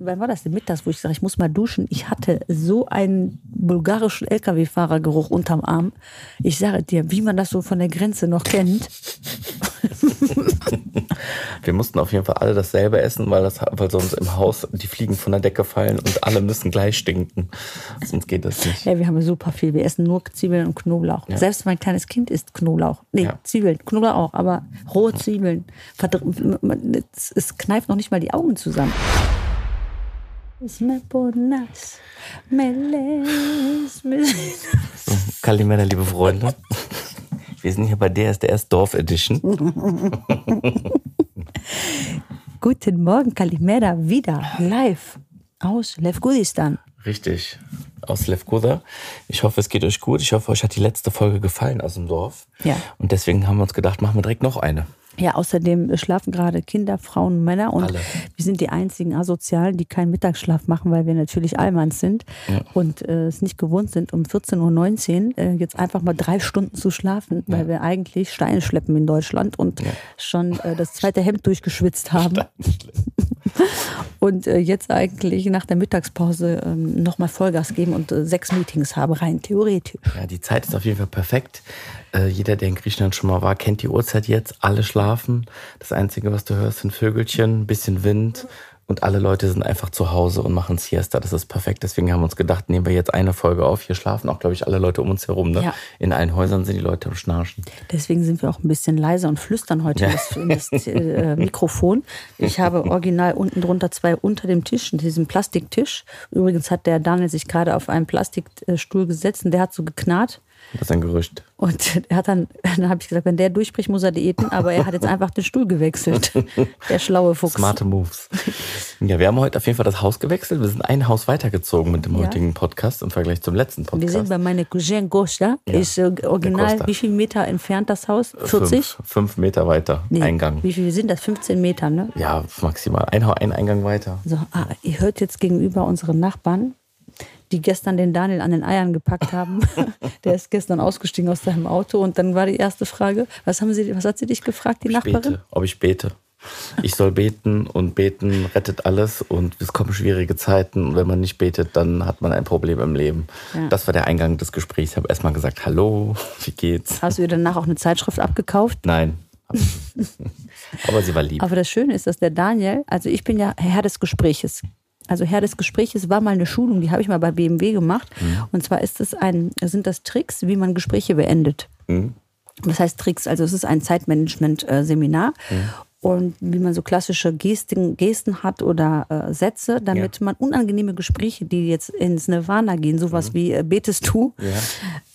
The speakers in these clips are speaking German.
Wann war das denn mittags, wo ich sage, ich muss mal duschen? Ich hatte so einen bulgarischen Lkw-Fahrergeruch unterm Arm. Ich sage dir, wie man das so von der Grenze noch kennt. Wir mussten auf jeden Fall alle dasselbe essen, weil, das, weil sonst im Haus die Fliegen von der Decke fallen und alle müssen gleich stinken. Sonst geht das nicht. Ja, wir haben super viel. Wir essen nur Zwiebeln und Knoblauch. Ja. Selbst mein kleines Kind isst Knoblauch. Nee, Ja. Zwiebeln. Knoblauch auch, aber rohe Zwiebeln. Es kneift noch nicht mal die Augen zusammen. Me pones, me les, me- So, Kalimera, liebe Freunde. Wir sind hier bei der ist der erst Dorf Edition. Guten Morgen, Kalimera, wieder live aus Levkudistan. Richtig. Aus Levkoda. Ich hoffe, es geht euch gut. Ich hoffe, euch hat die letzte Folge gefallen aus dem Dorf. Ja. Und deswegen haben wir uns gedacht, machen wir direkt noch eine. Ja, außerdem schlafen gerade Kinder, Frauen, Männer und Alle. wir sind die einzigen Asozialen, die keinen Mittagsschlaf machen, weil wir natürlich Allmanns sind und äh, es nicht gewohnt sind, um 14.19 Uhr äh, jetzt einfach mal drei Stunden zu schlafen, weil wir eigentlich Steine schleppen in Deutschland und schon äh, das zweite Hemd durchgeschwitzt haben. Und äh, jetzt eigentlich nach der Mittagspause ähm, nochmal Vollgas geben und äh, sechs Meetings habe, rein theoretisch. Ja, die Zeit ist auf jeden Fall perfekt. Äh, jeder, der in Griechenland schon mal war, kennt die Uhrzeit jetzt. Alle schlafen. Das Einzige, was du hörst, sind Vögelchen, ein bisschen Wind. Und alle Leute sind einfach zu Hause und machen Siesta. Das ist perfekt. Deswegen haben wir uns gedacht, nehmen wir jetzt eine Folge auf. Hier schlafen auch, glaube ich, alle Leute um uns herum. Ne? Ja. In allen Häusern sind die Leute am Schnarchen. Deswegen sind wir auch ein bisschen leiser und flüstern heute Ja. in das, das äh, Mikrofon. Ich habe original unten drunter zwei unter dem Tisch, in diesem Plastiktisch. Übrigens hat der Daniel sich gerade auf einen Plastikstuhl gesetzt und der hat so geknarrt. Das ist ein Gerücht. Und er hat dann, dann habe ich gesagt, wenn der durchbricht, muss er diäten. Aber er hat jetzt einfach den Stuhl gewechselt. Der schlaue Fuchs. Smarte Moves. Ja, wir haben heute auf jeden Fall das Haus gewechselt. Wir sind ein Haus weitergezogen mit dem Ja. heutigen Podcast im Vergleich zum letzten Wir Podcast. sind bei meiner Cousine Gosta. Ja, Ist äh, original, Costa. wie viel Meter entfernt das Haus? 40? Fünf, fünf Meter weiter. Nee, Eingang. Wie viel sind das? 15 Meter, ne? Ja, maximal. Ein, ein Eingang weiter. So, ah, ihr hört jetzt gegenüber unseren Nachbarn, die gestern den Daniel an den Eiern gepackt haben. Der ist gestern ausgestiegen aus seinem Auto und dann war die erste Frage, was haben sie, was hat sie dich gefragt, die Ich Nachbarin? bete, ob ich bete. Ich soll beten und beten rettet alles und es kommen schwierige Zeiten und wenn man nicht betet, dann hat man ein Problem im Leben. Ja. Das war der Eingang des Gesprächs. Ich habe erstmal gesagt, hallo, wie geht's? Hast du ihr danach auch eine Zeitschrift abgekauft? Nein. Aber sie war lieb. Aber das Schöne ist, dass der Daniel, also ich bin ja Herr des Gespräches. Also Herr des Gespräches war mal eine Schulung, die habe ich mal bei BMW gemacht. Mhm. Und zwar ist es ein, sind das Tricks, wie man Gespräche beendet. Mhm. Was heißt Tricks? Also es ist ein Zeitmanagement-Seminar. Und wie man so klassische Gesten, Gesten hat oder äh, Sätze, damit man unangenehme Gespräche, die jetzt ins Nirvana gehen, sowas wie äh, betest du, Mhm. Ja.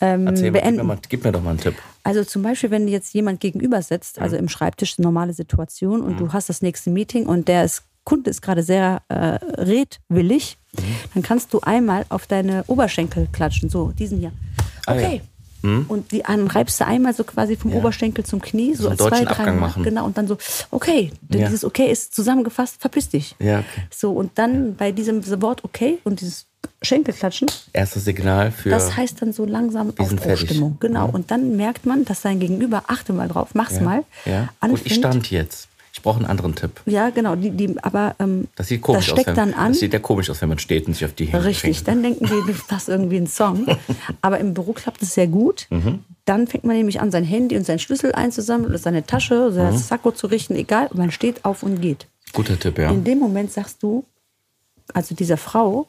ähm, Erzähl mal, gib, mir beenden. mal, gib mir doch mal einen Tipp. Also zum Beispiel, wenn jetzt jemand gegenüber sitzt, also im Schreibtisch, normale Situation, und du hast das nächste Meeting und der ist, Kunde ist gerade sehr äh, redwillig, dann kannst du einmal auf deine Oberschenkel klatschen, so diesen hier. Ah, ja. Okay. Und die an reibst du einmal so quasi vom Ja. Oberschenkel zum Knie, so So einen zwei, drei Mal. machen. Genau, und dann so, okay, denn Ja. dieses Okay ist zusammengefasst, verpiss dich. Ja, okay. So, und dann bei diesem Wort Okay und dieses Schenkelklatschen, Erstes Signal für. das heißt dann so langsam. Aufbruchstimmung. Genau. Und dann merkt man, dass sein Gegenüber, achte mal drauf, mach's ja. mal, Ja. Anfängt. ich stand jetzt. Ich brauche einen anderen Tipp. Ja, genau. Die, die, aber ähm, Das sieht komisch das steckt aus. wenn- dann an. Das sieht ja komisch aus, wenn man steht und sich auf die Hände Richtig, schenkt. dann denken die, du hast irgendwie einen Song. Aber im Büro klappt es sehr gut. Mhm. Dann fängt man nämlich an, sein Handy und seinen Schlüssel einzusammeln oder seine Tasche oder Mhm. das Sakko zu richten, egal. Und man steht auf und geht. Guter Tipp, ja. In dem Moment sagst du, also dieser Frau,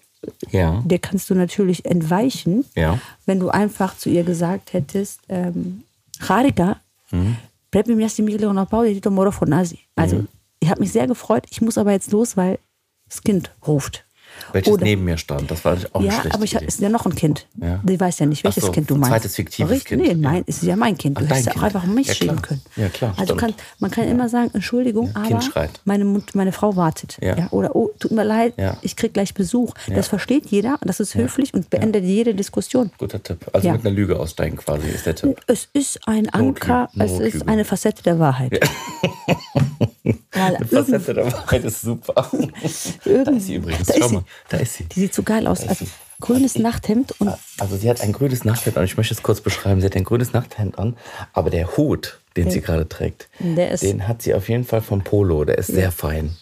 Ja. der kannst du natürlich entweichen, Ja. wenn du einfach zu ihr gesagt hättest, ähm, Charita, Mhm. πρέπει μια στιγμή λίγο να πάω γιατί το μωρό φωνάζει. Also, ich habe mich sehr gefreut, ich muss aber jetzt los, weil das Kind ruft. Welches Oder- neben mir stand. Das war auch Ja, aber ich Idee. ist ja noch ein Kind. Ja. Die weiß ja nicht, welches so, Kind du ein meinst. zweites fiktives Richtig? Kind. Nee, Ja. mein, ist ja mein Kind. Du Ach, hättest ja auch einfach mich Ja, schieben können. Ja, klar, Also kann, man kann immer sagen, Entschuldigung, Ja, aber meine, meine Frau wartet. Ja. Oder oh, tut mir leid, Ja. ich krieg gleich Besuch. Ja. Das versteht jeder, das ist höflich und beendet jede Diskussion. Guter Tipp. Also Ja. mit einer Lüge aussteigen quasi ist der Tipp. Es ist ein Anker, es Notlüge. ist eine Facette der Wahrheit. Weil Eine Facette der Wahrheit ist super. Da ist sie übrigens. Da Schau mal, da ist sie. Die sieht so geil aus. Also, grünes Nachthemd und Also sie hat ein grünes Nachthemd an. Ich möchte es kurz beschreiben. Sie hat ein grünes Nachthemd an, aber der Hut, den sie gerade trägt, den hat sie auf jeden Fall vom Polo. Der ist sehr fein.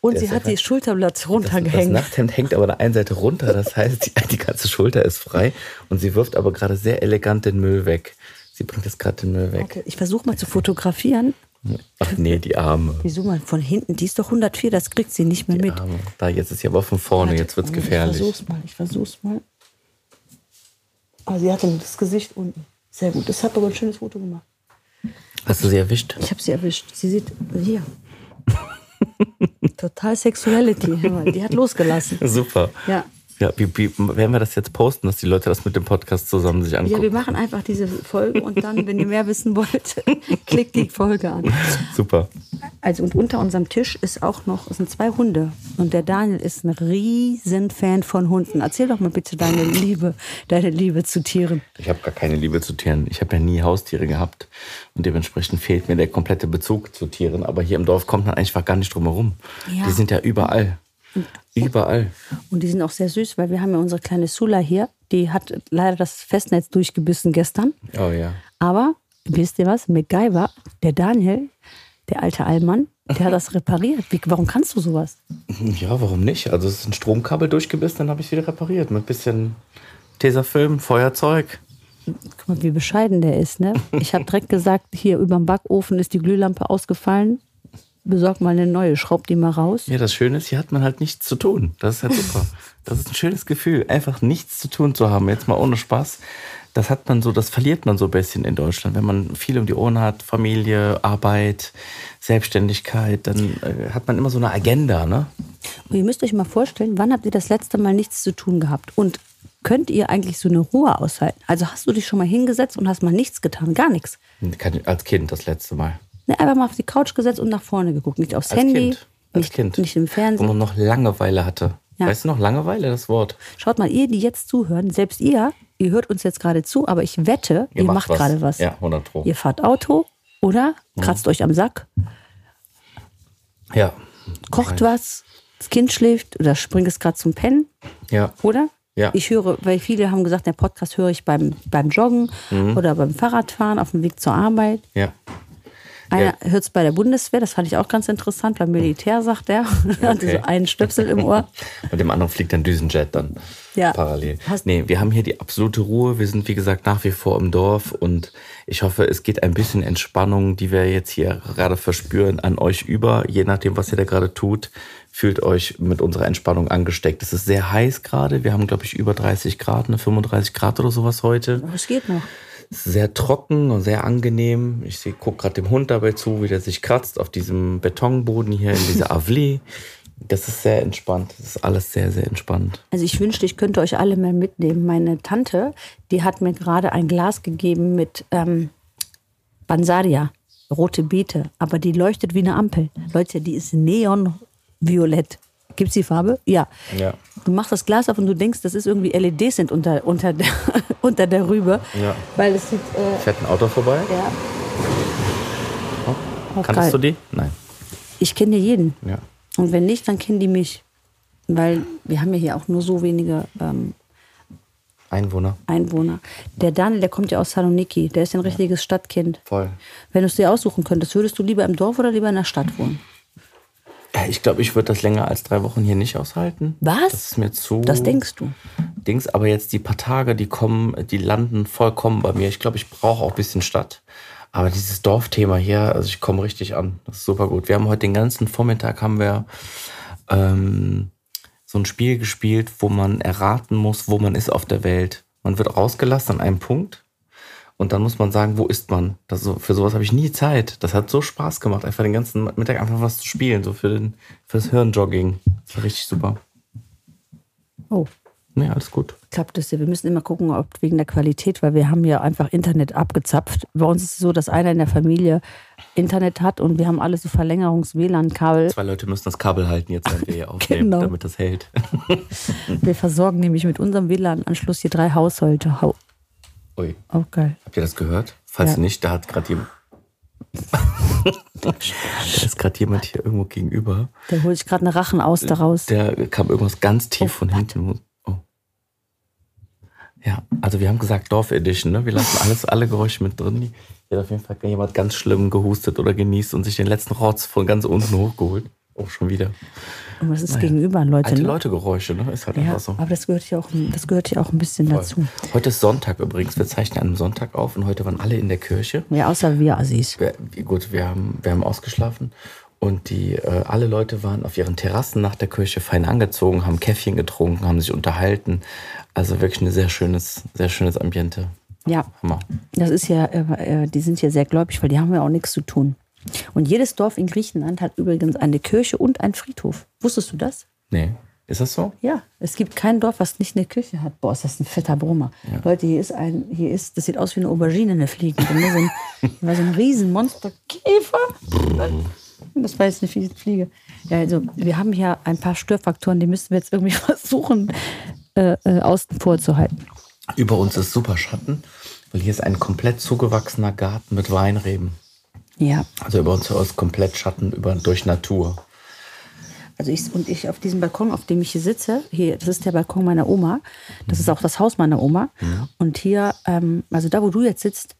Und Der sie hat die Schulterblatt Das, das runtergehängt. Nachthemd hängt aber an der einen Seite runter, das heißt, die, die ganze Schulter ist frei und sie wirft aber gerade sehr elegant den Müll weg. Sie bringt jetzt gerade den Müll weg. Okay, ich versuche mal zu fotografieren. Ach nee, die Arme. Wieso mal von hinten? Die ist doch 104, das kriegt sie nicht mehr Die mit. Arme. Da, jetzt ist sie aber von vorne, jetzt wird's Warte, gefährlich. Ich versuch's mal, ich versuch's mal. Ah, sie hatte das Gesicht unten. Sehr gut. Das hat aber ein schönes Foto gemacht. Hast du sie erwischt? Ich habe sie erwischt. Sie sieht hier. Total Sexuality. Die hat losgelassen. Super. Ja. Ja, wie, wie werden wir das jetzt posten, dass die Leute das mit dem Podcast zusammen sich Ja, angucken? wir machen einfach diese Folge und dann, wenn ihr mehr wissen wollt, klickt die Folge an. Super. Also und unter unserem Tisch ist auch noch, es sind zwei Hunde. Und der Daniel ist ein riesen Fan von Hunden. Erzähl doch mal bitte deine Liebe, deine Liebe zu Tieren. Ich habe gar keine Liebe zu Tieren. Ich habe ja nie Haustiere gehabt und dementsprechend fehlt mir der komplette Bezug zu Tieren. Aber hier im Dorf kommt man einfach gar nicht drum herum. Ja. Die sind ja überall. Überall. Und die sind auch sehr süß, weil wir haben ja unsere kleine Sula hier. Die hat leider das Festnetz durchgebissen gestern. Oh ja. Aber wisst ihr was? MacGyver, der Daniel, der alte Allmann, der hat das repariert. Wie, warum kannst du sowas? Ja, warum nicht? Also es ist ein Stromkabel durchgebissen, dann habe ich es wieder repariert mit bisschen Tesafilm, Feuerzeug. Guck mal, wie bescheiden der ist, ne? Ich habe direkt gesagt, hier über dem Backofen ist die Glühlampe ausgefallen. Besorg mal eine neue, schraub die mal raus. Ja, das Schöne ist, hier hat man halt nichts zu tun. Das ist halt super. Das ist ein schönes Gefühl, einfach nichts zu tun zu haben. Jetzt mal ohne Spaß. Das hat man so, das verliert man so ein bisschen in Deutschland. Wenn man viel um die Ohren hat, Familie, Arbeit, Selbstständigkeit, dann äh, hat man immer so eine Agenda, ne? Und ihr müsst euch mal vorstellen, wann habt ihr das letzte Mal nichts zu tun gehabt? Und könnt ihr eigentlich so eine Ruhe aushalten? Also hast du dich schon mal hingesetzt und hast mal nichts getan? Gar nichts. Als Kind das letzte Mal. Ne, einfach mal auf die Couch gesetzt und nach vorne geguckt. Nicht aufs Als Handy, Kind. Als nicht, Kind. nicht im Wo Fernsehen. man noch Langeweile hatte. Ja. Weißt du noch, Langeweile, das Wort? Schaut mal, ihr, die jetzt zuhören, selbst ihr, ihr hört uns jetzt gerade zu, aber ich wette, ihr, macht gerade was. Ja, 100 Pro. Ihr fahrt Auto oder kratzt euch am Sack, Ja. kocht was, das Kind schläft oder springt es gerade zum Pennen, Ja. oder? Ja. Ich höre, weil viele haben gesagt, der Podcast höre ich beim, beim Joggen Mhm. oder beim Fahrradfahren auf dem Weg zur Arbeit. Ja. Einer hört es bei der Bundeswehr, das fand ich auch ganz interessant, beim Militär, sagt er. Okay. so einen Stöpsel im Ohr. Und dem anderen fliegt ein Düsenjet dann Ja. parallel. Hast- nee, wir haben hier die absolute Ruhe. Wir sind, wie gesagt, nach wie vor im Dorf und ich hoffe, es geht ein bisschen Entspannung, die wir jetzt hier gerade verspüren, an euch über. Je nachdem, was ihr da gerade tut, fühlt euch mit unserer Entspannung angesteckt. Es ist sehr heiß gerade. Wir haben, glaube ich, über 30 Grad, ne, 35 Grad oder sowas heute. Es geht noch. Es ist sehr trocken und sehr angenehm. Ich gucke gerade dem Hund dabei zu, wie der sich kratzt auf diesem Betonboden hier in dieser Avli. Das ist sehr entspannt. Das ist alles sehr, sehr entspannt. Also ich wünschte, ich könnte euch alle mehr mitnehmen. Meine Tante, die hat mir gerade ein Glas gegeben mit ähm, Bansaria, rote Beete, aber die leuchtet wie eine Ampel. Leute, die ist neonviolett. Gibt's die Farbe? Ja. Ja. Du machst das Glas auf und du denkst, das ist irgendwie LEDs sind unter, unter, der, unter der Rübe. Ja. Weil es sieht, äh, Fährt ein Auto vorbei? ja. Auch Kannst geil. du die? Nein. Ich kenne jeden. Ja. Und wenn nicht, dann kennen die mich. Weil wir haben ja hier auch nur so wenige ähm, Einwohner. Einwohner. Der Daniel, der kommt ja aus Saloniki, der ist ein richtiges Stadtkind. Voll. Wenn du es dir aussuchen könntest, würdest du lieber im Dorf oder lieber in der Stadt wohnen? Ja, Ich glaube, ich würde das länger als drei Wochen hier nicht aushalten. Was? Das ist mir zu. Das denkst du. Dings, aber jetzt die paar Tage, die kommen, die landen vollkommen bei mir. Ich glaube, ich brauche auch ein bisschen Stadt. Aber dieses Dorfthema hier, also ich komme richtig an. Das ist super gut. Wir haben heute den ganzen Vormittag haben wir ähm, so ein Spiel gespielt, wo man erraten muss, wo man ist auf der Welt. Man wird rausgelassen an einem Punkt und dann muss man sagen, wo ist man. Das so, für sowas habe ich nie Zeit. Das hat so Spaß gemacht, einfach den ganzen Mittag einfach was zu spielen, so für den fürs Hirnjogging. Das war richtig super. Oh, Nee, alles gut. klappt es ja. Wir müssen immer gucken, ob wegen der Qualität, weil wir haben ja einfach Internet abgezapft. Bei uns ist es so, dass einer in der Familie Internet hat und wir haben alle so Verlängerungs-WLAN-Kabel. Zwei Leute müssen das Kabel halten, jetzt wenn wir hier aufnehmen, Genau. damit das hält. Wir versorgen nämlich mit unserem WLAN-Anschluss hier drei Haushalte. Ui, Oh, geil. habt ihr das gehört? Falls Ja. nicht, da hat gerade jemand. da ist gerade jemand hier irgendwo gegenüber. Da hole ich gerade eine Rachen aus daraus. Der kam irgendwas ganz tief Oh, von hinten. Oh. Ja, also wir haben gesagt Dorf Edition, ne? Wir lassen alles, alle Geräusche mit drin. Hier hat auf jeden Fall jemand ganz schlimm gehustet oder genießt und sich den letzten Rotz von ganz unten hochgeholt. Oh, schon wieder. Und das ist gegenüber, Leute. Alte ne? Leute Geräusche, ne? Ist halt Ja, einfach so. aber das gehört ja auch, das gehört ja auch ein bisschen dazu. Heute ist Sonntag übrigens. Wir zeichnen an einem Sonntag auf und heute waren alle in der Kirche. Ja, außer wir Assis. Wir, gut, wir haben, wir haben ausgeschlafen und die, äh, alle Leute waren auf ihren Terrassen nach der Kirche fein angezogen, haben Käffchen getrunken, haben sich unterhalten. Also wirklich ein sehr schönes, sehr schönes Ambiente. Ja, Hammer. das ist ja, äh, äh, die sind ja sehr gläubig, weil die haben ja auch nichts zu tun. Und jedes Dorf in Griechenland hat übrigens eine Kirche und einen Friedhof. Wusstest du das? Nee. Ist das so? Ja, es gibt kein Dorf, was nicht eine Kirche hat. Boah, ist das ein fetter Brummer. Leute, hier ist ein, hier ist, das sieht aus wie eine Aubergine, eine Fliege. War so ein, war so ein riesen Monsterkäfer. Das war jetzt eine Flie- Fliege. Ja, also wir haben hier ein paar Störfaktoren, die müssen wir jetzt irgendwie versuchen, äh, äh, außen vor zu halten. Über uns ist super Schatten, weil hier ist ein komplett zugewachsener Garten mit Weinreben. Ja, Also über uns ist komplett Schatten über, durch Natur. also ich und ich auf diesem Balkon, auf dem ich hier sitze, hier, das ist der Balkon meiner Oma, das ist auch das Haus meiner Oma. Und hier, ähm, also da, wo du jetzt sitzt,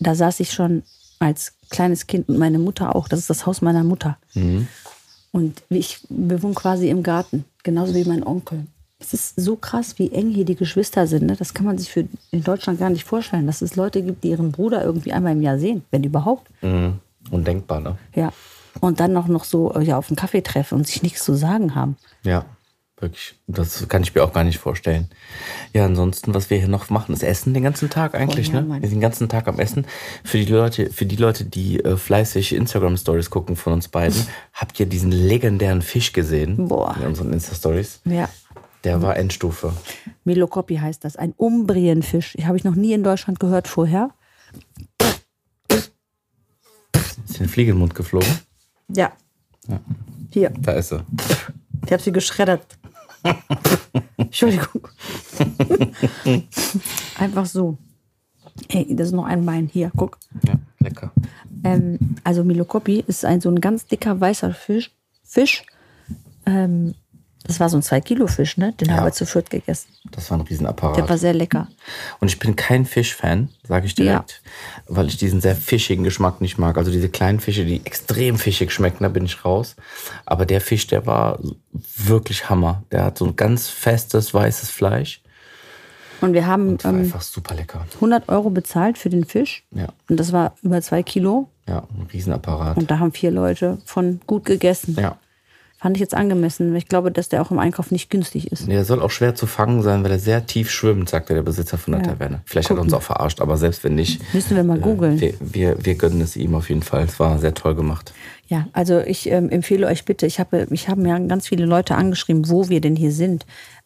da saß ich schon als kleines Kind und meine Mutter auch. Das ist das Haus meiner Mutter. Und ich, wir wohnen quasi im Garten, genauso wie mein Onkel. Es ist so krass, wie eng hier die Geschwister sind. Ne? Das kann man sich für in Deutschland gar nicht vorstellen, dass es Leute gibt, die ihren Bruder irgendwie einmal im Jahr sehen, wenn überhaupt. Mhm. Undenkbar, ne? Ja. Und dann noch, noch so äh, ja, auf einen Kaffee treffen und sich nichts zu sagen haben. Ja, wirklich. Das kann ich mir auch gar nicht vorstellen. Ja, ansonsten, was wir hier noch machen, ist Essen den ganzen Tag eigentlich, Oh ja, ne? Mann. Wir sind den ganzen Tag am Essen. Für die Leute, für die Leute, die äh, fleißig Instagram-Stories gucken von uns beiden, habt ihr diesen legendären Fisch gesehen? Boah. In unseren Insta-Stories. Ja. Der war Endstufe. Melokopi heißt das, ein Umbrienfisch. Habe ich noch nie in Deutschland gehört vorher. Ist den Mund geflogen? Ja. Hier, Da ist sie. ich habe sie geschreddert. Entschuldigung. Einfach so. Ey, das ist noch ein Bein. Hier, guck. Ja, lecker. Ähm, also Milokopi ist ein so ein ganz dicker weißer Fisch. Fisch. Ähm, das war so ein 2-Kilo-Fisch, ne? Den Ja. haben wir zu viert gegessen. Das war ein Riesenapparat. Der war sehr lecker. Und ich bin kein Fischfan, sage ich direkt, weil ich diesen sehr fischigen Geschmack nicht mag. Also diese kleinen Fische, die extrem fischig schmecken, da bin ich raus. Aber der Fisch, der war wirklich Hammer. Der hat so ein ganz festes, weißes Fleisch. Und wir haben war ähm, einfach super lecker. 100 Euro bezahlt für den Fisch. Ja, Und das war über zwei Kilo. ja, ein Riesenapparat. Und da haben vier Leute von gut gegessen. Ja. Fand ich jetzt angemessen. weil Ich glaube, dass der auch im Einkauf nicht günstig ist. Der soll auch schwer zu fangen sein, weil er sehr tief schwimmt, sagte der Besitzer von der Ja. Taverne. Vielleicht hat er uns auch verarscht, aber selbst wenn nicht, Müssen wir mal googeln. wir, wir, wir gönnen es ihm auf jeden Fall. Es war sehr toll gemacht. Ja, also ich ähm, empfehle euch bitte, ich habe, ich habe mir ganz viele Leute angeschrieben, wo wir denn hier sind.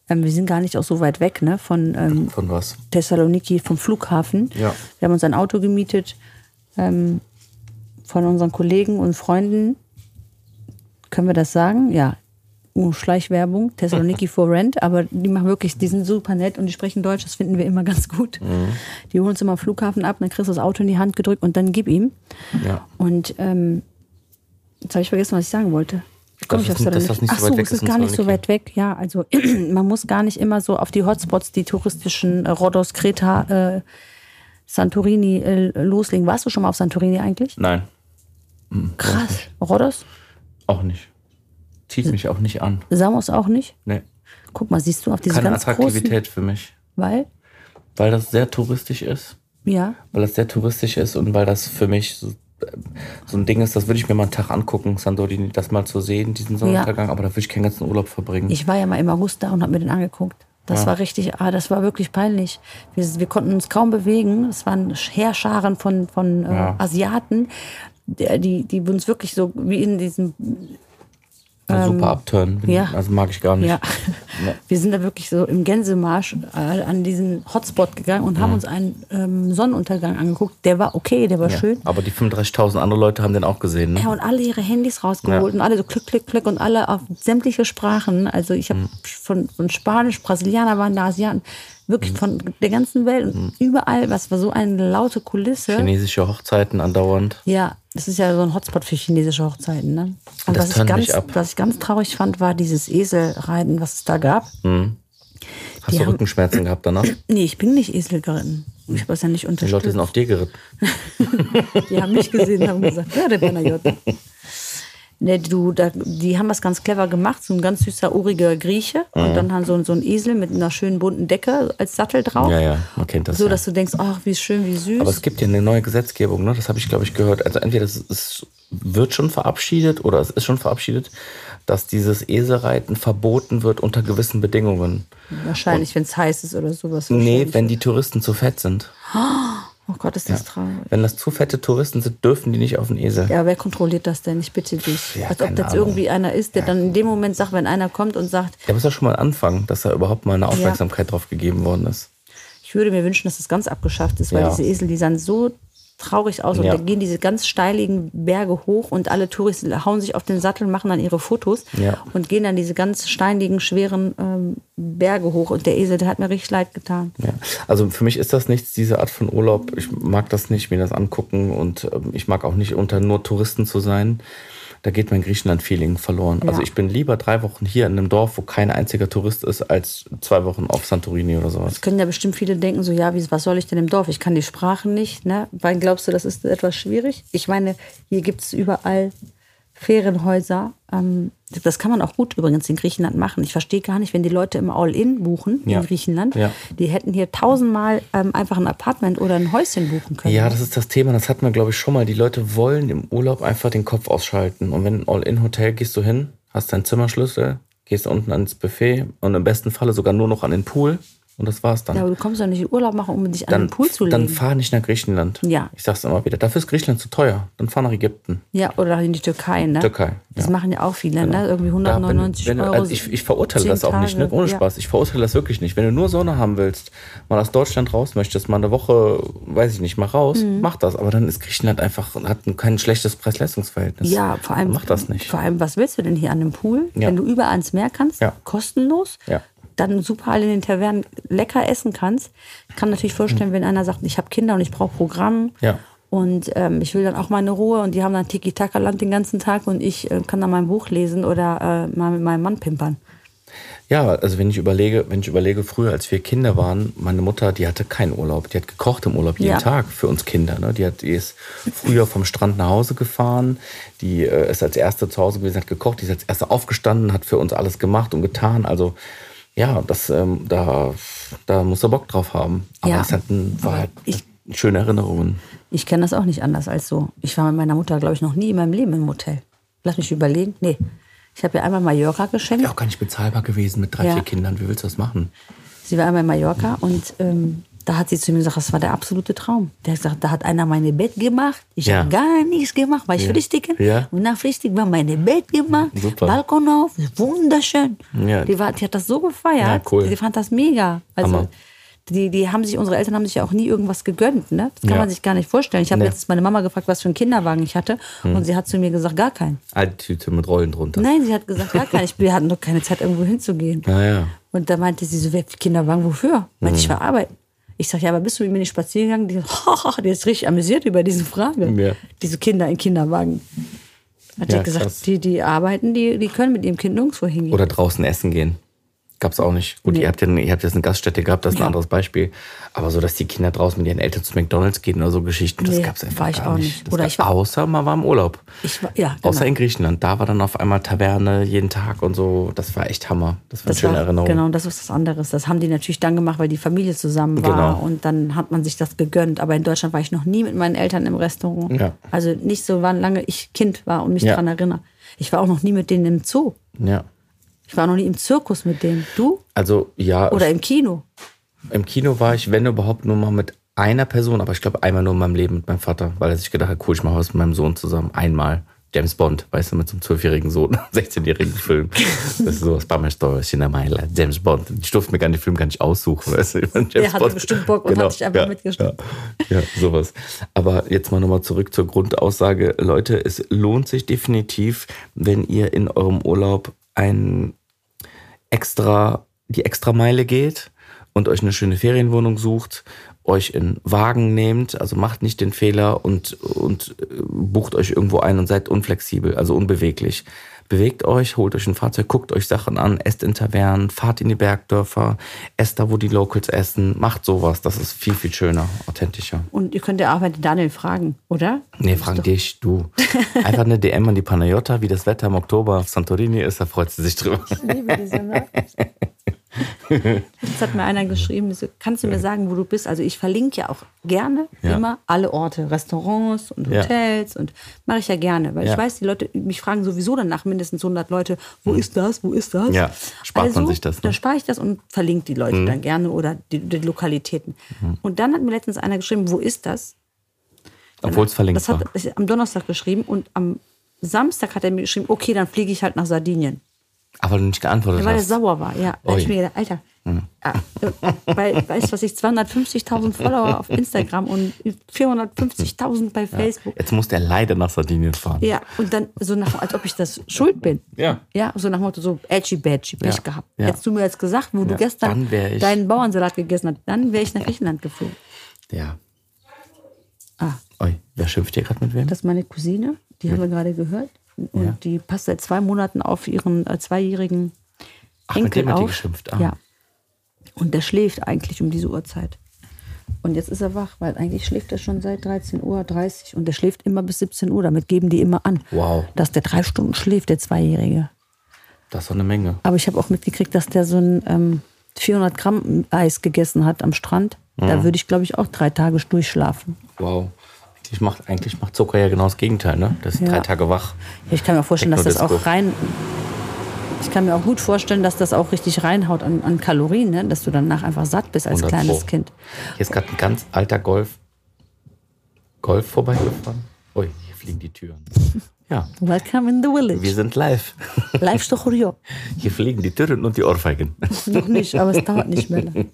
Ähm, wir sind gar nicht auch so weit weg, ne, von ähm, Von was? Thessaloniki, vom Flughafen. Ja. Wir haben uns ein Auto gemietet ähm, von unseren Kollegen und Freunden. Können wir das sagen? Ja. Oh, Schleichwerbung, Thessaloniki for Rent, aber die machen wirklich, die sind super nett und die sprechen Deutsch, das finden wir immer ganz gut. Die holen uns immer am Flughafen ab, dann kriegst du das Auto in die Hand gedrückt und dann gib ihm. Ja. Und ähm, jetzt habe ich vergessen, was ich sagen wollte. Ich komme nicht es- auf dass das nicht so Ach weit so, weg es ist gar nicht so weit weg. Ja, also man muss gar nicht immer so auf die Hotspots, die touristischen äh, Rhodos, Kreta, äh, Santorini äh, loslegen. Warst du schon mal auf Santorini eigentlich? Nein, Krass. Rhodos? Auch nicht. Zieht mich auch nicht an. Samos auch nicht? Nee. Guck mal, siehst du auf diese Keine ganz großen... Attraktivität für mich. Weil? Weil das sehr touristisch ist. Ja. Weil das sehr touristisch ist und weil das für mich so, so ein Ding ist, das würde ich mir mal einen Tag angucken, Santorini, das mal zu sehen, diesen Sonnenuntergang, aber da würde ich keinen ganzen Urlaub verbringen. Ich war ja mal im August da und habe mir den angeguckt. Das war richtig, ah, das war wirklich peinlich. Wir, wir konnten uns kaum bewegen. Es waren Heerscharen von, von äh, Ja. Asiaten, die, die, uns wirklich so wie in diesem Also super abturnen. Bin- ja. Also mag ich gar nicht. Ja, Ja. Wir sind da wirklich so im Gänsemarsch äh, an diesen Hotspot gegangen und haben uns einen ähm, Sonnenuntergang angeguckt. Der war okay, der war Ja. schön. Aber die 35.000 andere Leute haben den auch gesehen. Ne? Ja, und alle ihre Handys rausgeholt und alle so klick, klick, klick und alle auf sämtliche Sprachen. Also ich habe von, von Spanisch, Brasilianer waren da, Asiaten, wirklich von der ganzen Welt und überall, was war so eine laute Kulisse. Chinesische Hochzeiten andauernd. Ja, das ist ja so ein Hotspot für chinesische Hochzeiten. Ne? Und Das was, ich ganz, was ich ganz traurig fand, war dieses Eselreiten, was es da gab. Hast Die du haben- Rückenschmerzen gehabt danach? Nee, ich bin nicht Esel geritten. Ich habe das ja nicht Die unterstützt. Leute sind auf dir geritten. Die haben mich gesehen und haben gesagt, ja, der Benayotte. Ne, du, da, die haben das ganz clever gemacht, so ein ganz süßer, uriger Grieche und dann haben so, so ein Esel mit einer schönen bunten Decke als Sattel drauf. Ja, ja, man kennt das. So, ja. dass du denkst, ach, wie schön, wie süß. Aber es gibt ja eine neue Gesetzgebung, ne? das habe ich, glaube ich, gehört. Also entweder es, es wird schon verabschiedet oder es ist schon verabschiedet, dass dieses Eselreiten verboten wird unter gewissen Bedingungen. Wahrscheinlich, wenn es heiß ist oder sowas. Nee, wenn die Touristen zu fett sind. Oh Gott, ist das traurig. Wenn das zu fette Touristen sind, dürfen die nicht auf den Esel. Ja, wer kontrolliert das denn? Ich bitte dich. Ja, Als ob das Ahnung. irgendwie einer ist, der dann in dem Moment sagt, wenn einer kommt und sagt, Ja, es ist ja schon mal ein Anfang, dass da überhaupt mal eine Aufmerksamkeit drauf gegeben worden ist. ich würde mir wünschen, dass das ganz abgeschafft ist, weil Ja. diese Esel, die sahen so traurig aus und Ja. da gehen diese ganz steiligen Berge hoch und alle Touristen hauen sich auf den Sattel, machen dann ihre Fotos Ja. und gehen dann diese ganz steinigen, schweren ähm, Berge hoch und der Esel, der hat mir richtig leid getan. Ja. Also für mich ist das nichts, diese Art von Urlaub. Ich mag das nicht, mir das angucken und ähm, ich mag auch nicht unter nur Touristen zu sein. Da geht mein Griechenland-Feeling verloren. Also Ja. ich bin lieber drei Wochen hier in einem Dorf, wo kein einziger Tourist ist, als zwei Wochen auf Santorini oder sowas. Es können ja bestimmt viele denken, so, ja, was soll ich denn im Dorf? Ich kann die Sprache nicht. Ne? Wann glaubst du, das ist etwas schwierig? Ich meine, hier gibt es überall Ferienhäuser. Ähm, das kann man auch gut übrigens in Griechenland machen. Ich verstehe gar nicht, wenn die Leute immer All-In buchen Ja. in Griechenland, Ja. die hätten hier tausendmal ähm, einfach ein Apartment oder ein Häuschen buchen können. Ja, das ist das Thema. Das hatten wir, glaube ich, schon mal. Die Leute wollen im Urlaub einfach den Kopf ausschalten. Und wenn ein All-In-Hotel gehst du hin, hast deinen Zimmerschlüssel, gehst unten ans Buffet und im besten Falle sogar nur noch an den Pool. Und das war's dann. Ja, aber du kommst doch nicht in Urlaub machen, um dich an dann, den Pool zu dann legen. fahr nicht nach Griechenland. Ja. Ich sag's immer wieder. Dafür ist Griechenland zu teuer. Dann fahr nach Ägypten. Ja, oder in die Türkei, ne? Türkei, Das ja. machen ja auch viele, ne? Irgendwie Da, 199 wenn, wenn, Euro. also ich, ich verurteile das auch nicht, ne? Tage, ohne ja. Spaß. Ich verurteile das wirklich nicht. Wenn du nur Sonne haben willst, mal aus Deutschland raus möchtest, mal eine Woche, weiß ich nicht, mal raus, Mhm. mach das. Aber dann ist Griechenland einfach, hat ein- kein schlechtes Preis-Leistungs-Verhältnis. Ja, vor allem. Mach das nicht. Vor allem, was willst du denn hier an dem Pool? Ja. Wenn du überall ans Meer kannst, kostenlos, Ja. Dann super in den Tavernen lecker essen kannst. Ich kann natürlich vorstellen, wenn einer sagt, ich habe Kinder und ich brauche Programm. Ja. Und ähm, ich will dann auch meine Ruhe und die haben dann Tiki-Taka-Land den ganzen Tag und ich äh, kann dann mein Buch lesen oder äh, mal mit meinem Mann pimpern. Ja, also wenn ich überlege, wenn ich überlege, früher, als wir Kinder waren, meine Mutter, die hatte keinen Urlaub. Die hat gekocht im Urlaub jeden Ja. Tag für uns Kinder. Ne? Die, hat, die ist früher vom Strand nach Hause gefahren. Die äh, ist als erste zu Hause gewesen, hat gekocht. Die ist als erste aufgestanden, hat für uns alles gemacht und getan. Also ja, das, ähm, da, da muss er Bock drauf haben. Aber Ja. es hat ein, war halt ich- schöne Erinnerungen. Ich kenne das auch nicht anders als so. Ich war mit meiner Mutter, glaube ich, noch nie in meinem Leben im Hotel. Lass mich überlegen. Nee. Ich habe ihr einmal Mallorca geschenkt. Wäre auch gar nicht bezahlbar gewesen mit drei, Ja. vier Kindern. Wie willst du das machen? Sie war einmal in Mallorca und ähm, da hat sie zu mir gesagt, das war der absolute Traum. Der hat gesagt, da hat einer mein Bett gemacht. Ich Ja. habe gar nichts gemacht, weil ich Ja. Frühstücken. Ja. Und nach Frühstück war mein Bett gemacht. Super. Balkon auf, wunderschön. Ja. Die, war, die hat das so gefeiert. Ja, cool. Die fand das mega. Also Hammer. die, die haben sich, unsere Eltern haben sich ja auch nie irgendwas gegönnt. Ne? Das kann Ja. man sich gar nicht vorstellen. Ich habe Nee. letztens meine Mama gefragt, was für einen Kinderwagen ich hatte. Und sie hat zu mir gesagt, gar keinen. Alte Tüte mit Rollen drunter. Nein, sie hat gesagt, gar keinen. Ich- Wir hatten doch keine Zeit, irgendwo hinzugehen. Naja. Und da meinte sie so, wer Kinderwagen, wofür? Meinte Mhm. ich war arbeiten. Ich sag, ja, aber bist du mit mir nicht spazieren gegangen? Die, die ist richtig amüsiert über diese Frage. Ja. Diese Kinder in Kinderwagen. Hat Ja, ja, gesagt, krass. die, die arbeiten, die, die können mit ihrem Kind nirgendwo hingehen. Oder draußen essen gehen. Gab's auch nicht. Gut, Nee. ihr, habt ja, ihr habt jetzt eine Gaststätte gehabt, das ist ein Ja. anderes Beispiel. Aber so, dass die Kinder draußen mit ihren Eltern zu McDonalds gehen oder so Geschichten, das Nee, gab's einfach war ich gar auch nicht. nicht. Das Oder ich war- außer man war im Urlaub. ich war, ja, genau. Außer in Griechenland. Da war dann auf einmal Taverne jeden Tag und so. Das war echt Hammer. Das war eine das schöne war, Erinnerung. Genau, das ist was anderes. Das haben die natürlich dann gemacht, weil die Familie zusammen war. Genau. Und dann hat man sich das gegönnt. Aber in Deutschland war ich noch nie mit meinen Eltern im Restaurant. Ja. Also nicht so, wann lange ich Kind war und mich Ja. daran erinnere. Ich war auch noch nie mit denen im Zoo. Ja. Ich war noch nie im Zirkus mit denen. Du? Also, ja, Oder im Kino? im Kino war ich, wenn überhaupt, nur mal mit einer Person. Aber ich glaube, einmal nur in meinem Leben mit meinem Vater. Weil er sich gedacht hat, cool, ich mache was mit meinem Sohn zusammen. Einmal. James Bond, weißt du, mit so einem zwölfjährigen Sohn, 16-jährigen Film. Das ist so, das Bammelstorch in der Meile. James Bond. Ich durfte mir gar den Film gar nicht aussuchen, weißt du. James Der hatte bestimmt Bock und hat sich einfach ja, mitgeschnitten. Ja, ja, sowas. Aber jetzt mal nochmal zurück zur Grundaussage. Leute, es lohnt sich definitiv, wenn ihr in eurem Urlaub ein extra, die extra Meile geht und euch eine schöne Ferienwohnung sucht, euch in Wagen nehmt, also macht nicht den Fehler und, und äh, bucht euch irgendwo ein und seid unflexibel, also unbeweglich. Bewegt euch, holt euch ein Fahrzeug, guckt euch Sachen an, esst in Tavernen, fahrt in die Bergdörfer, esst da, wo die Locals essen, macht sowas. Das ist viel, viel schöner, authentischer. Und ihr könnt ja auch bei Daniel fragen, oder? Nee, frag dich, du. Einfach eine DM an die Panayota, wie das Wetter im Oktober auf Santorini ist, da freut sie sich drüber. Ich liebe diese Nachricht. Jetzt hat mir einer geschrieben, kannst du mir sagen, wo du bist? Also ich verlinke ja auch gerne Ja. immer alle Orte, Restaurants und Ja. Hotels und mache ich ja gerne, weil Ja. ich weiß, die Leute, mich fragen sowieso danach mindestens 100 Leute, wo ist das, wo ist das? Mhm. Ja, spart man also, sich das, ne? Mhm. Dann spare ich das und verlinke die Leute dann gerne oder die, die Lokalitäten. Und dann hat mir letztens einer geschrieben, wo ist das? Obwohl es verlinkt Das hat war. er am Donnerstag geschrieben und am Samstag hat er mir geschrieben, okay, dann fliege ich halt nach Sardinien. Aber du nicht geantwortet Weil er hast. sauer war, ja. Da hab ich mir gedacht, Alter, ja, äh, weil, weißt du was ich, 250.000 Follower auf Instagram und 450.000 bei Facebook. Jetzt muss der leider nach Sardinien fahren. Ja, und dann so nach, als ob ich das schuld bin. Ja. Ja, so nach dem Motto, so edgy badgy, Pech Ja, gehabt. ja. Hättest du mir jetzt gesagt, wo du Ja, gestern deinen Bauernsalat gegessen hast, dann wäre ich nach Griechenland geflogen. Ja. Ah, Oi, wer schimpft hier gerade mit wem? das ist meine Cousine, die haben wir gerade gehört. Und Ja. die passt seit zwei Monaten auf ihren äh, zweijährigen Ach, mit Enkel dem hat die auf. geschimpft. Ah. Ja. Und der schläft eigentlich um diese Uhrzeit. Und jetzt ist er wach, weil eigentlich schläft er schon seit 13.30 Uhr und der schläft immer bis 17 Uhr. Damit geben die immer an, Wow. dass der drei Stunden schläft, der Zweijährige. Das ist doch eine Menge. Aber ich habe auch mitgekriegt, dass der so ein ähm, 400 Gramm Eis gegessen hat am Strand. Da würde ich, glaube ich, auch drei Tage durchschlafen. Wow. Eigentlich macht, eigentlich macht Zucker ja genau das Gegenteil, ne? Das ist Ja. drei Tage wach. Ich kann mir auch vorstellen, dass das auch rein. Ich kann mir auch gut vorstellen, dass das auch richtig reinhaut an, an Kalorien, ne? dass du danach einfach satt bist als 100 kleines. Kind. Hier ist gerade ein ganz alter Golf. Golf vorbeigefahren. Ui, fliegen die Türen. Ja, Welcome in the wir village. sind live. Live Stochorio. Hier fliegen die Türen und die Ohrfeigen. Noch nicht, aber es dauert nicht mehr lang.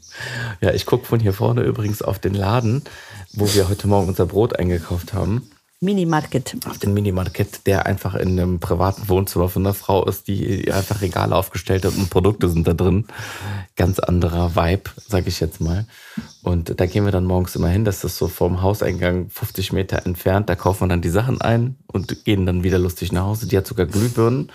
Ja, ich gucke von hier vorne übrigens auf den Laden, wo wir heute Morgen unser Brot eingekauft haben. Minimarket. Auf den Minimarket, der einfach in einem privaten Wohnzimmer von einer Frau ist, die einfach Regale aufgestellt hat und Produkte sind da drin. Ganz anderer Vibe, sag ich jetzt mal. Und da gehen wir dann morgens immer hin. Das ist so vom Hauseingang 50 Meter entfernt. Da kaufen wir dann die Sachen ein und gehen dann wieder lustig nach Hause. Die hat sogar Glühbirnen.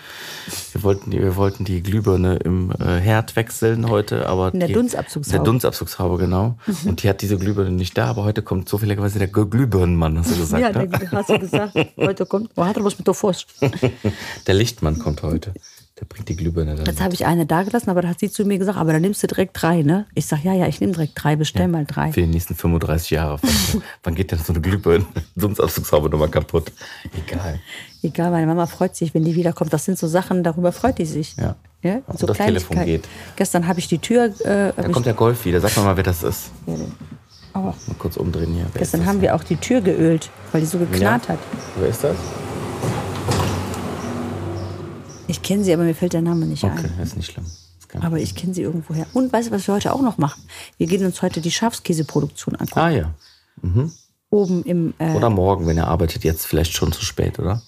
Wir wollten die, wir wollten die Glühbirne im äh, Herd wechseln heute, aber In der die, Dunstabzugshaube. In der Dunstabzugshaube, genau. Und die hat diese Glühbirne nicht da, aber heute kommt zufälligerweise der Glühbirnenmann, hast du gesagt. Ja, ne? hast du gesagt. Heute kommt. Wo hat er was mit der Forst? Der Lichtmann kommt heute. Der bringt die Glühbirne dann. Jetzt habe ich eine da gelassen, aber da hat sie zu mir gesagt, aber dann nimmst du direkt drei, ne? Ich sag, ja, ja, ich nehme direkt drei, bestell mal drei. Für die nächsten 35 Jahre. Wann geht denn so eine Glühbirne? Dunstabzugshaube nochmal kaputt. Egal. Egal, meine Mama freut sich, wenn die wiederkommt. Das sind so Sachen, darüber freut die sich. Ja. Ja, Und so das Telefon geht. Gestern habe ich die Tür. Äh, Da kommt der Golf wieder. Sag mal mal, wer das ist. ich, Aua. Mal kurz umdrehen hier. Wer Gestern haben wir auch die Tür geölt, weil die so geknarrt Ja. hat. Wer ist das? Ich kenne sie, aber mir fällt der Name nicht Okay, ein. ist nicht schlimm. Ist Aber ich kenne sie irgendwoher. Und weißt du, was wir heute auch noch machen? Wir gehen uns heute die Schafskäseproduktion angucken. Ah ja. Oben im. Äh, Oder morgen, wenn er arbeitet, jetzt vielleicht schon zu spät, oder?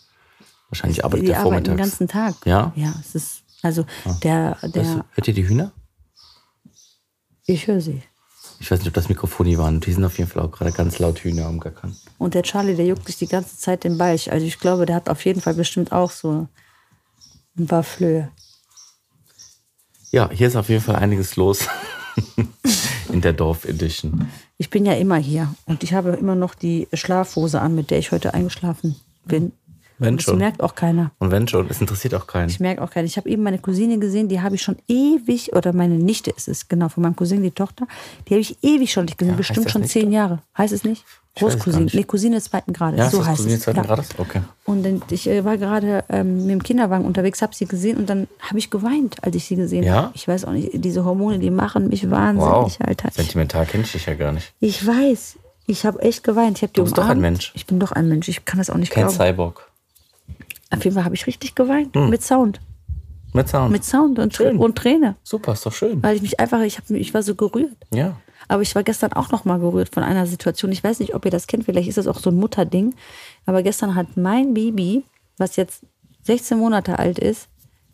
Wahrscheinlich arbeitet er arbeiten den vormittags. ganzen Tag. Ja? Ja, es ist. Also der, Weißt der, du, hört ihr die Hühner? ich höre sie. Ich weiß nicht, ob das Mikrofon die waren. Die sind auf jeden Fall auch gerade ganz laut Hühner am Gackern. Und der Charlie, der juckt sich die ganze Zeit den Bauch. Also ich glaube, der hat auf jeden Fall bestimmt auch so ein paar Flöhe. Ja, hier ist auf jeden Fall einiges los in der Dorf-Edition. Ich bin ja immer hier und ich habe immer noch die Schlafhose an, mit der ich heute eingeschlafen bin. Wenn das schon. merkt auch keiner. Und wenn schon, es interessiert auch keinen. Ich merke auch keiner. Ich habe eben meine Cousine gesehen, die habe ich schon ewig, oder meine Nichte ist es, genau, von meinem Cousin, die Tochter, die habe ich ewig schon nicht gesehen, Ja, bestimmt schon zehn Jahre. Heißt es nicht? Großcousine, nee, Cousine zweiten Grades, Ja, so das heißt Cousine es. zweiten ja. Grades? Okay. Und dann, ich äh, war gerade ähm, mit dem Kinderwagen unterwegs, habe sie gesehen und dann habe ich geweint, als ich sie gesehen Ja? habe. Ich weiß auch nicht, diese Hormone, die machen mich wahnsinnig, Wow. Alter. Sentimental kenne ich dich ja gar nicht. Ich weiß, ich habe echt geweint. Ich habe die Du bist doch ein umarmt. Mensch. Ich bin doch ein Mensch. Ich kann das auch nicht Kein glauben. Cyborg. Auf jeden Fall habe ich richtig geweint. Mit Sound. Mit Sound. Mit Sound und, Schön. und Träne. Super, ist doch schön. Weil ich mich einfach, ich, hab, ich war so gerührt. Ja. Aber ich war gestern auch noch mal gerührt von einer Situation. Ich weiß nicht, ob ihr das kennt. Vielleicht ist das auch so ein Mutterding. Aber gestern hat mein Baby, was jetzt 16 Monate alt ist,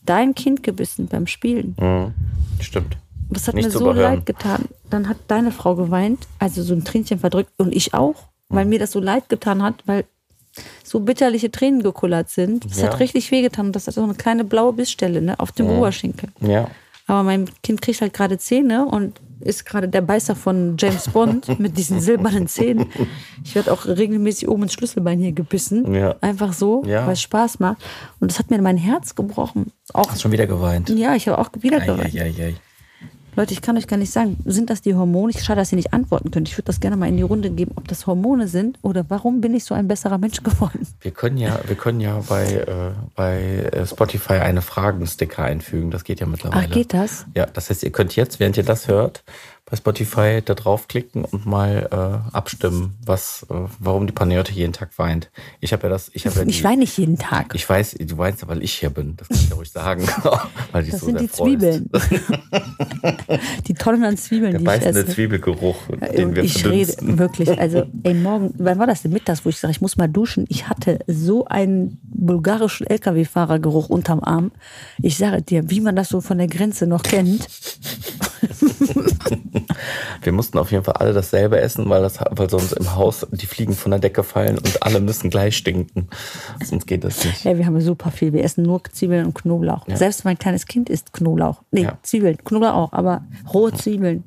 dein Kind gebissen beim Spielen. Mhm. Stimmt. Das hat Nicht mir so leid getan. Dann hat deine Frau geweint, also so ein Tränchen verdrückt und ich auch, weil Mhm. mir das so leid getan hat, weil so bitterliche Tränen gekullert sind. Es Ja. hat richtig wehgetan. Das hat so eine kleine blaue Bissstelle ne, auf dem Mhm. Oberschenkel. Ja. Aber mein Kind kriegt halt gerade Zähne und ist gerade der Beißer von James Bond mit diesen silbernen Zähnen. Ich werde auch regelmäßig oben ins Schlüsselbein hier gebissen. Ja. Einfach so, Ja. weil es Spaß macht. Und das hat mir mein Herz gebrochen. Auch, Hast schon wieder geweint. ja, ich habe auch wieder geweint. Eieiei. Leute, ich kann euch gar nicht sagen, sind das die Hormone? Ich schade, dass ihr nicht antworten könnt. Ich würde das gerne mal in die Runde geben, ob das Hormone sind oder warum bin ich so ein besserer Mensch geworden? Wir können ja, wir können ja bei, äh, bei äh, Spotify eine Fragensticker einfügen. Das geht ja mittlerweile. Ach, geht das? Ja, das heißt, ihr könnt jetzt, während ihr das hört, bei Spotify da draufklicken und mal äh, abstimmen, was, äh, warum die Paniote jeden Tag weint. Ich habe ja das, ich habe ja Ich weine nicht jeden Tag. ich weiß, du weinst, ja, weil ich hier bin. Das kann ich ja ruhig sagen. weil das so sind die freust. Zwiebeln. die Tonnen an Zwiebeln, Der die ich esse. Zwiebelgeruch, den Und wir ich rede verdünsten. wirklich, also ey, morgen, wann war das denn mittags, wo ich sage, ich muss mal duschen? Ich hatte so einen bulgarischen LKW-Fahrergeruch unterm Arm. Ich sage dir, wie man das so von der Grenze noch kennt. Wir mussten auf jeden Fall alle dasselbe essen, weil, das, weil sonst im Haus die Fliegen von der Decke fallen und alle müssen gleich stinken. Sonst geht das nicht. Ja, wir haben super viel. Wir essen nur Zwiebeln und Knoblauch. Selbst mein kleines Kind isst Knoblauch. Nee, Ja. Zwiebeln. Knoblauch auch, aber rohe Zwiebeln.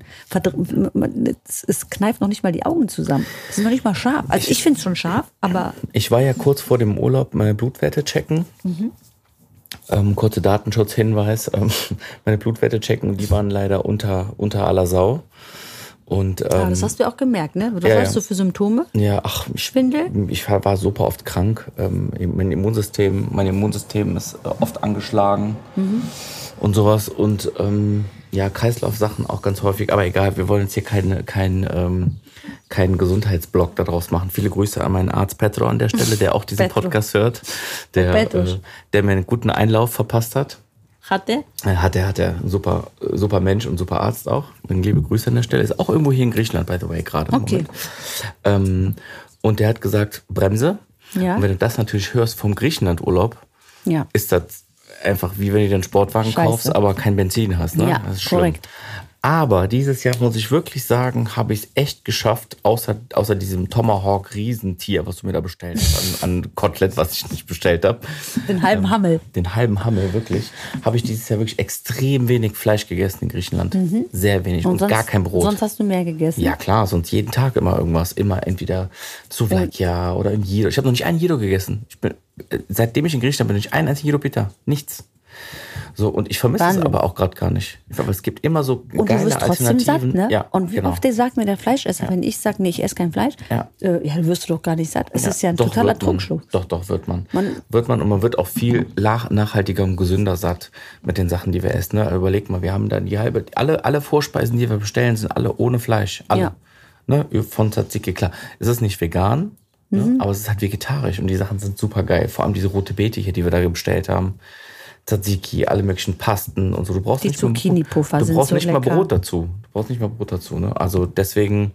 Es, kneift noch nicht mal die Augen zusammen. Es ist noch nicht mal scharf. Also ich finde es schon scharf, aber Ich war ja kurz vor dem Urlaub meine Blutwerte checken. Ähm, kurze Datenschutzhinweis. Ähm, meine Blutwerte checken, die waren leider unter, unter aller Sau. Und ja, ähm, das hast du ja auch gemerkt, ne? Was ja, hast ja. du für Symptome? ja, ach, ich, Schwindel? ich war super oft krank. Ähm, mein Immunsystem, mein Immunsystem ist äh, oft angeschlagen und sowas. Und ähm, ja, Kreislaufsachen auch ganz häufig. Aber egal, wir wollen jetzt hier keine, kein, ähm, keinen Gesundheitsblog daraus machen. Viele Grüße an meinen Arzt Petro an der Stelle, der auch diesen Petro. Podcast hört, der, äh, der mir einen guten Einlauf verpasst hat. Hat der? Äh, Hat er, hat er. Super, äh, super Mensch und super Arzt auch. Dann liebe Grüße an der Stelle. Ist auch irgendwo hier in Griechenland, by the way, gerade. Okay. Ähm, und der hat gesagt, Bremse. Ja. Und wenn du das natürlich hörst vom Griechenland-Urlaub, Ja. ist das einfach wie wenn du dir einen Sportwagen Scheiße. kaufst, aber kein Benzin hast. Ne? Ja, das ist schlimm. korrekt. Aber dieses Jahr muss ich wirklich sagen, habe ich es echt geschafft, außer, außer diesem Tomahawk-Riesentier, was du mir da bestellt hast, an, an Kotelett, was ich nicht bestellt habe. Den halben Hammel. Den halben Hammel, wirklich. Habe ich dieses Jahr wirklich extrem wenig Fleisch gegessen in Griechenland. Sehr wenig und, gar kein Brot. Mhm. Sonst hast du mehr gegessen. Ja, klar, sonst jeden Tag immer irgendwas. Immer entweder Souvlakia oder im Jido. Ich habe noch nicht einen Jido gegessen. Ich bin, äh, seitdem ich in Griechenland bin, nicht einen einzigen Jido Pita. Nichts. So, und ich vermisse es aber auch gerade gar nicht. Ich glaube, es gibt immer so Und geile du wirst trotzdem Alternativen. satt, ne? Ja, und wie genau. oft der sagt mir der Fleischesser, wenn ich sage, nee, ich esse kein Fleisch, Ja. äh, ja, dann wirst du doch gar nicht satt. Es ist ja ein totaler. Trugschluss. Doch, doch, wird man. Man- Wird man und man wird auch viel nachhaltiger und gesünder satt mit den Sachen, die wir essen. Ne? Überleg mal, wir haben dann die halbe, alle, alle Vorspeisen, die wir bestellen, sind alle ohne Fleisch. Alle. Ja. Ne? Von Tzatziki, klar. Es ist nicht vegan, Mhm. ne? aber es ist halt vegetarisch und die Sachen sind super geil. Vor allem diese rote Beete hier, die wir da bestellt haben. Tzatziki, alle möglichen Pasten und so. Du brauchst Die nicht mal- Zucchini-Puffer Du brauchst so nicht mal lecker. Brot dazu. Du brauchst nicht mal Brot dazu. Ne? Also deswegen,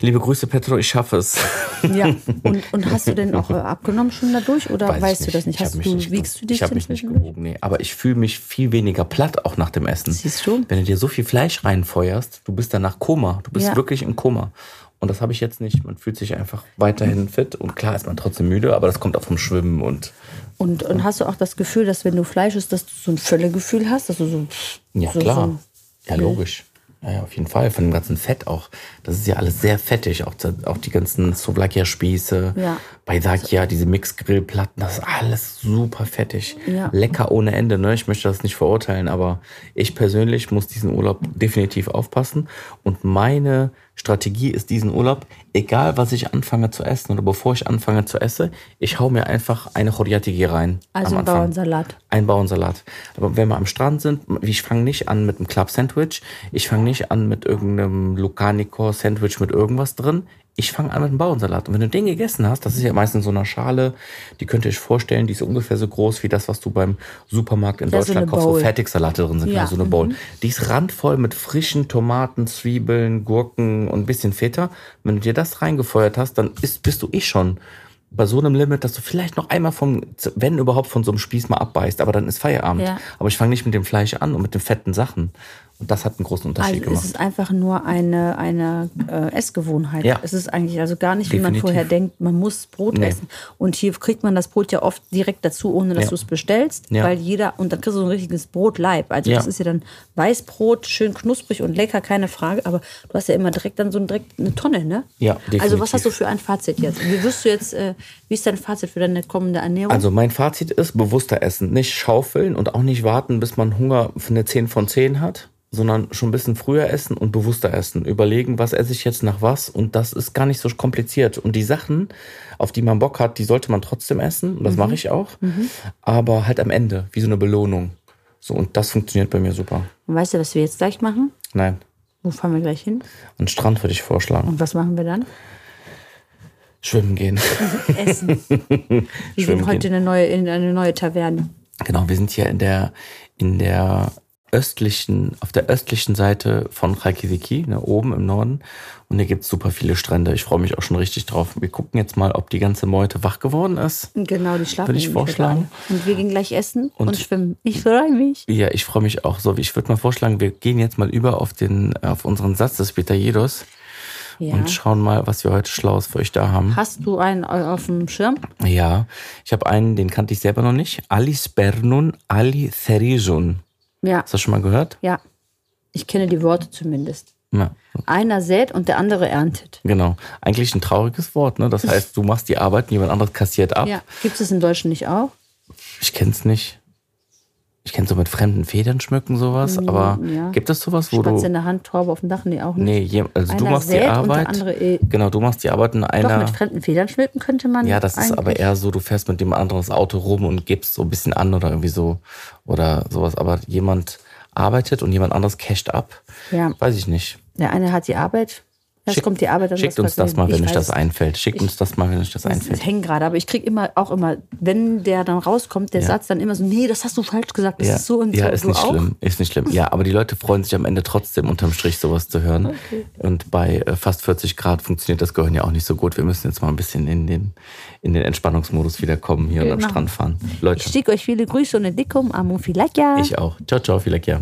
liebe Grüße, Petro, ich schaffe es. Ja. Und, und hast du denn auch äh, abgenommen schon dadurch oder Weiß weißt du das nicht? Ich Hast du, nicht wiegst du dich Ich habe mich nicht gewogen, nee. Aber ich fühle mich viel weniger platt auch nach dem Essen. Siehst du? Wenn du dir so viel Fleisch reinfeuerst, du bist danach Koma. Du bist Ja. wirklich im Koma. Und das habe ich jetzt nicht. Man fühlt sich einfach weiterhin fit. Und klar ist man trotzdem müde, aber das kommt auch vom Schwimmen und Und, und hast du auch das Gefühl, dass wenn du Fleisch isst, dass du so ein Völlegefühl hast? Dass du so, Ja, so, klar. So, ja, logisch. Ja, ja, auf jeden Fall. Von dem ganzen Fett auch. Das ist ja alles sehr fettig. Auch, auch die ganzen Souvlakia-Spieße. Ja. Bei Dakia, diese Mixgrillplatten, das ist alles super fettig. Ja. Lecker ohne Ende, ne? Ich möchte das nicht verurteilen, aber ich persönlich muss diesen Urlaub definitiv aufpassen. Und meine Strategie ist diesen Urlaub, egal was ich anfange zu essen oder bevor ich anfange zu essen, ich hau mir einfach eine Choriatigi rein. also ein. Bauernsalat. ein Bauernsalat. Aber wenn wir am Strand sind, ich fange nicht an mit einem Club-Sandwich, ich fange nicht an mit irgendeinem Lucanico-Sandwich mit irgendwas drin. Ich fange an mit einem Bauernsalat. Und wenn du den gegessen hast, das ist ja meistens in so einer Schale, die könnt ihr euch vorstellen, die ist ungefähr so groß wie das, was du beim Supermarkt in so Deutschland eine kaufst, wo Bowl. Fertigsalate drin sind, Ja, genau so eine Bowl. Die ist randvoll mit frischen Tomaten, Zwiebeln, Gurken und ein bisschen Feta. Wenn du dir das reingefeuert hast, dann ist, bist du eh schon bei so einem Limit, dass du vielleicht noch einmal vom, wenn überhaupt von so einem Spieß mal abbeißt, aber dann ist Feierabend. Ja. Aber ich fange nicht mit dem Fleisch an und mit den fetten Sachen. Und das hat einen großen Unterschied Also es gemacht. ist einfach nur eine, eine äh, Essgewohnheit. Ja. Es ist eigentlich also gar nicht, wie man Definitiv. vorher denkt, man muss Brot Nee. essen. Und hier kriegt man das Brot ja oft direkt dazu, ohne dass Ja. du es bestellst, Ja. weil jeder, und dann kriegst du so ein richtiges Brotleib. Also das ist ja dann Weißbrot, schön knusprig und lecker, keine Frage, aber du hast ja immer direkt dann so ein, direkt eine Tonne, ne? Ja, Also definitiv. was hast du für ein Fazit jetzt? Wie wirst du jetzt, äh, wie ist dein Fazit für deine kommende Ernährung? Also mein Fazit ist bewusster essen. Nicht schaufeln und auch nicht warten, bis man Hunger für eine 10 von 10 hat, sondern schon ein bisschen früher essen und bewusster essen. Überlegen, was esse ich jetzt nach was und das ist gar nicht so kompliziert. Und die Sachen, auf die man Bock hat, die sollte man trotzdem essen und das mache ich auch. Aber halt am Ende, wie so eine Belohnung. So, und das funktioniert bei mir super. Und weißt du, was wir jetzt gleich machen? Nein, Wo fahren wir gleich hin? einen Strand würde ich vorschlagen. Und was machen wir dann? Schwimmen gehen. Essen. Wir Schwimmen gehen heute gehen. in eine neue, in eine neue Taverne. Genau, wir sind hier in der, in der östlichen, auf der östlichen Seite von Reykjavik, ne, oben im Norden. Und hier gibt's super viele Strände. Ich freue mich auch schon richtig drauf. Wir gucken jetzt mal, ob die ganze Meute wach geworden ist. Genau, die schlafen. Würde ich vorschlagen. Und wir gehen gleich essen und, Und- schwimmen. Ich freue mich. Ja, ich freue mich auch so. Ich würde mal vorschlagen, wir gehen jetzt mal über auf den, auf unseren Satz des Vitajedos Ja. und schauen mal, was wir heute Schlaues für euch da haben. Hast du einen auf dem Schirm? Ja, ich habe einen, den kannte ich selber noch nicht. Ali Spernun, Ali Therizun. Ja. Hast du das schon mal gehört? Ja. Ich kenne die Worte zumindest. Ja. Einer sät und der andere erntet. Genau. Eigentlich ein trauriges Wort, ne? Das heißt, du machst die Arbeit, und jemand anderes kassiert ab. Ja. Gibt es in Deutschland nicht auch? Ich kenn's nicht. Ich kenn so mit fremden Federn schmücken sowas, aber Mm, ja. gibt es sowas, wo Spatz du. in der Hand, Taube auf dem Dach? Nee, auch nicht. Nee, also du Einer machst die Arbeit. der andere eh- Genau, du machst die Arbeit und Doch, einer. mit fremden Federn schmücken könnte man. Ja, das ist aber eher so, du fährst mit dem anderen das Auto rum und gibst so ein bisschen an oder irgendwie so oder sowas. Aber jemand arbeitet und jemand anderes casht ab. Ja. Weiß ich nicht. Der eine hat die Arbeit. Erst Schick- kommt die Arbeit, Schickt uns das mal, wenn Ich euch das einfällt. Schickt Ich- uns das mal, wenn euch das Das einfällt. hängt gerade, aber ich kriege immer auch immer, wenn der dann rauskommt, der Ja. Satz dann immer so, nee, das hast du falsch gesagt, das Ja, ist so und ja so. ist du nicht auch? schlimm, ist nicht schlimm. Ja, aber die Leute freuen sich am Ende trotzdem unterm Strich sowas zu hören. Und bei äh, fast 40 Grad funktioniert das Gehirn ja auch nicht so gut. Wir müssen jetzt mal ein bisschen in den, in den Entspannungsmodus wiederkommen hier und am Genau. Strand fahren. Leute, Ich schicke euch viele Grüße und eine dicke Umarmung. Vielleicht ja. ich auch. Ciao, ciao, vielleicht ja.